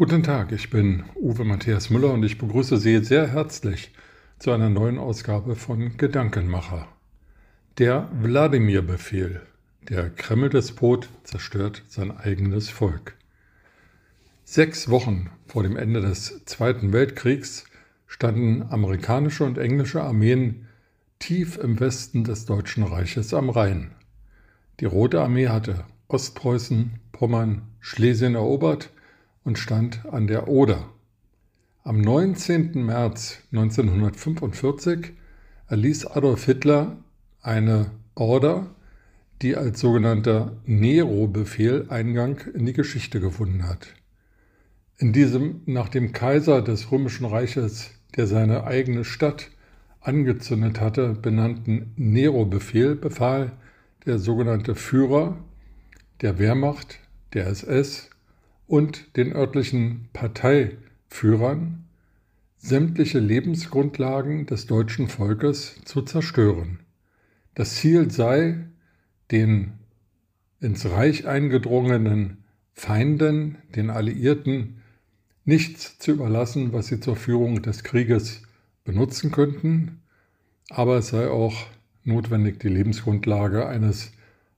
Guten Tag, ich bin Uwe Matthias Müller und ich begrüße Sie sehr herzlich zu einer neuen Ausgabe von Gedankenmacher. Der Wladimir-Befehl. Der Kreml-Despot zerstört sein eigenes Volk. Sechs Wochen vor dem Ende des Zweiten Weltkriegs standen amerikanische und englische Armeen tief im Westen des Deutschen Reiches am Rhein. Die Rote Armee hatte Ostpreußen, Pommern, Schlesien erobert und stand an der Oder. Am 19. März 1945 erließ Adolf Hitler eine Order, die als sogenannter Nero-Befehl Eingang in die Geschichte gefunden hat. In diesem nach dem Kaiser des Römischen Reiches, der seine eigene Stadt angezündet hatte, benannten Nero-Befehl befahl der sogenannte Führer der Wehrmacht, der SS und den örtlichen Parteiführern, sämtliche Lebensgrundlagen des deutschen Volkes zu zerstören. Das Ziel sei, den ins Reich eingedrungenen Feinden, den Alliierten, nichts zu überlassen, was sie zur Führung des Krieges benutzen könnten, aber es sei auch notwendig, die Lebensgrundlage eines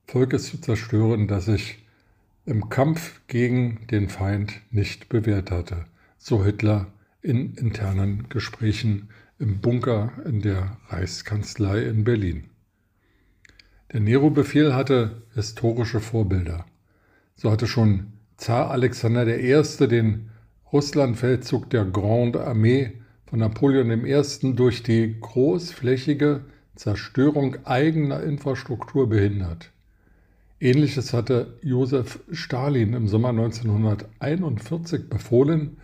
Volkes zu zerstören, das sich im Kampf gegen den Feind nicht bewährt hatte, so Hitler in internen Gesprächen im Bunker in der Reichskanzlei in Berlin. Der Nero-Befehl hatte historische Vorbilder. So hatte schon Zar Alexander I. den Russlandfeldzug der Grande Armee von Napoleon I. durch die großflächige Zerstörung eigener Infrastruktur behindert. Ähnliches hatte Josef Stalin im Sommer 1941 befohlen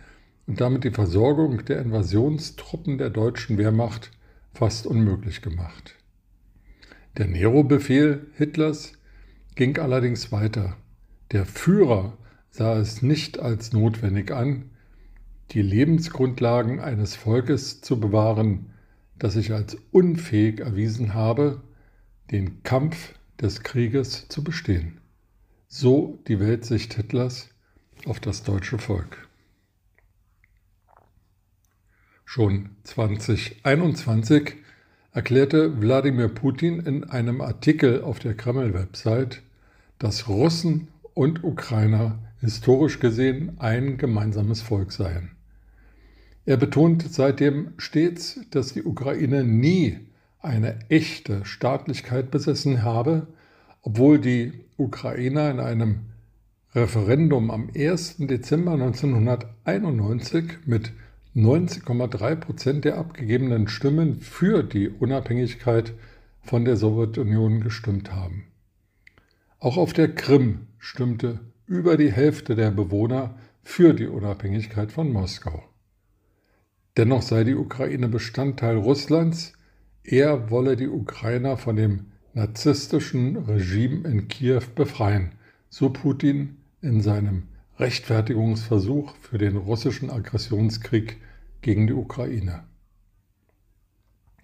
und damit die Versorgung der Invasionstruppen der deutschen Wehrmacht fast unmöglich gemacht. Der Nero-Befehl Hitlers ging allerdings weiter. Der Führer sah es nicht als notwendig an, die Lebensgrundlagen eines Volkes zu bewahren, das sich als unfähig erwiesen habe, den Kampf des Krieges zu bestehen. So die Weltsicht Hitlers auf das deutsche Volk. Schon 2021 erklärte Wladimir Putin in einem Artikel auf der Kreml-Website, dass Russen und Ukrainer historisch gesehen ein gemeinsames Volk seien. Er betont seitdem stets, dass die Ukraine nie eine echte Staatlichkeit besessen habe, obwohl die Ukrainer in einem Referendum am 1. Dezember 1991 mit 90,3 Prozent der abgegebenen Stimmen für die Unabhängigkeit von der Sowjetunion gestimmt haben. Auch auf der Krim stimmte über die Hälfte der Bewohner für die Unabhängigkeit von Moskau. Dennoch sei die Ukraine Bestandteil Russlands, er wolle die Ukrainer von dem narzisstischen Regime in Kiew befreien, so Putin in seinem Rechtfertigungsversuch für den russischen Aggressionskrieg gegen die Ukraine.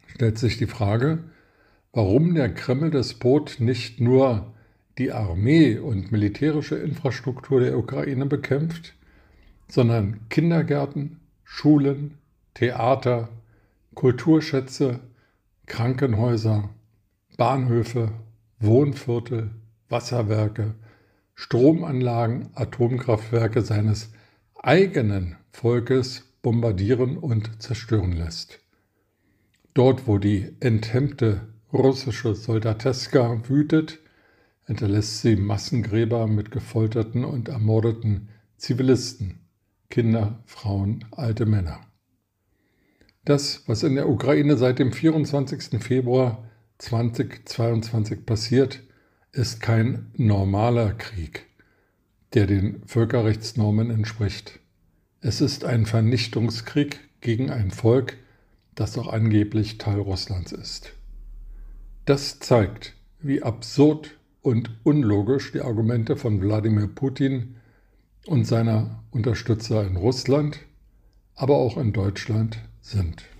Stellt sich die Frage, warum der Kreml-Despot nicht nur die Armee und militärische Infrastruktur der Ukraine bekämpft, sondern Kindergärten, Schulen, Theater, Kulturschätze, Krankenhäuser, Bahnhöfe, Wohnviertel, Wasserwerke, Stromanlagen, Atomkraftwerke seines eigenen Volkes bombardieren und zerstören lässt. Dort, wo die enthemmte russische Soldateska wütet, hinterlässt sie Massengräber mit gefolterten und ermordeten Zivilisten, Kinder, Frauen, alte Männer. Das, was in der Ukraine seit dem 24. Februar 2022 passiert, ist kein normaler Krieg, der den Völkerrechtsnormen entspricht. Es ist ein Vernichtungskrieg gegen ein Volk, das doch angeblich Teil Russlands ist. Das zeigt, wie absurd und unlogisch die Argumente von Wladimir Putin und seiner Unterstützer in Russland, aber auch in Deutschland sind.